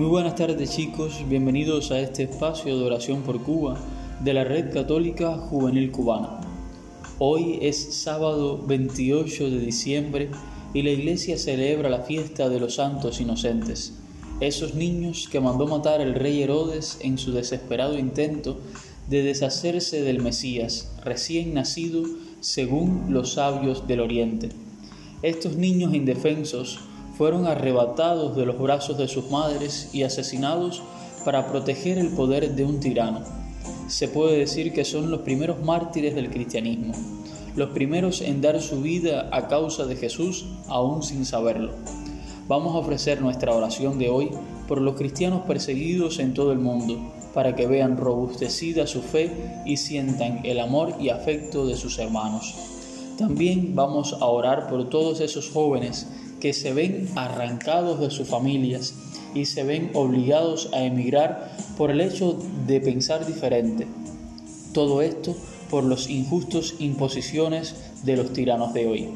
Muy buenas tardes chicos, bienvenidos a este espacio de oración por Cuba de la Red Católica Juvenil Cubana. Hoy es sábado 28 de diciembre y la iglesia celebra la fiesta de los santos inocentes, esos niños que mandó matar el rey Herodes en su desesperado intento de deshacerse del Mesías recién nacido según los sabios del Oriente. Estos niños indefensos fueron arrebatados de los brazos de sus madres y asesinados para proteger el poder de un tirano. Se puede decir que son los primeros mártires del cristianismo, los primeros en dar su vida a causa de Jesús aún sin saberlo. Vamos a ofrecer nuestra oración de hoy por los cristianos perseguidos en todo el mundo, para que vean robustecida su fe y sientan el amor y afecto de sus hermanos. También vamos a orar por todos esos jóvenes que se ven arrancados de sus familias y se ven obligados a emigrar por el hecho de pensar diferente. Todo esto por los injustos imposiciones de los tiranos de hoy.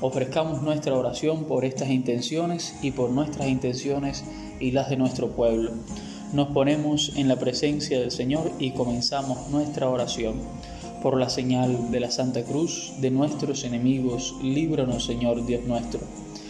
Ofrezcamos nuestra oración por estas intenciones y por nuestras intenciones y las de nuestro pueblo. Nos ponemos en la presencia del Señor y comenzamos nuestra oración. Por la señal de la Santa Cruz de nuestros enemigos, líbranos Señor Dios nuestro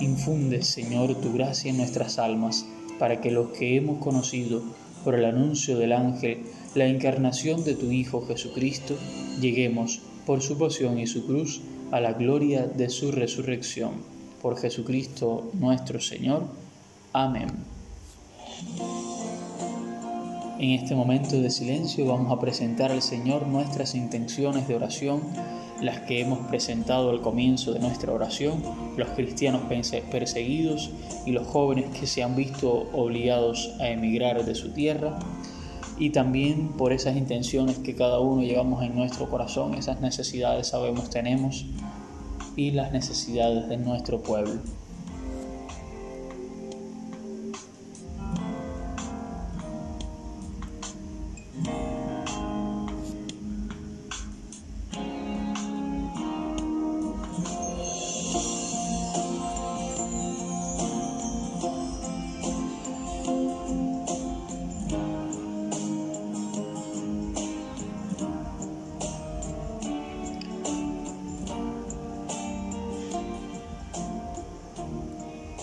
Infunde, Señor, tu gracia en nuestras almas, para que los que hemos conocido por el anuncio del ángel la encarnación de tu Hijo Jesucristo, lleguemos por su pasión y su cruz a la gloria de su resurrección. Por Jesucristo nuestro Señor. Amén. En este momento de silencio vamos a presentar al Señor nuestras intenciones de oración las que hemos presentado al comienzo de nuestra oración, los cristianos perseguidos y los jóvenes que se han visto obligados a emigrar de su tierra, y también por esas intenciones que cada uno llevamos en nuestro corazón, esas necesidades sabemos tenemos y las necesidades de nuestro pueblo.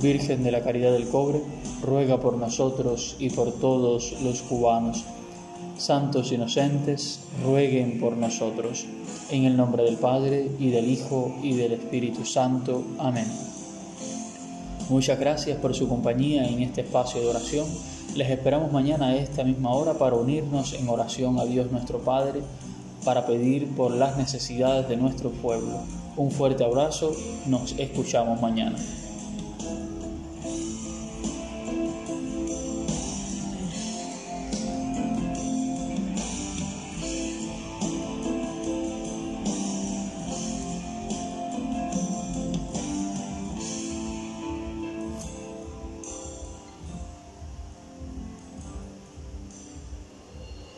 Virgen de la Caridad del Cobre, ruega por nosotros y por todos los cubanos santos inocentes, rueguen por nosotros. En el nombre del Padre, y del Hijo, y del Espíritu Santo. Amén. Muchas gracias por su compañía en este espacio de oración. Les esperamos mañana a esta misma hora para unirnos en oración a Dios nuestro Padre, para pedir por las necesidades de nuestro pueblo. Un fuerte abrazo, nos escuchamos mañana.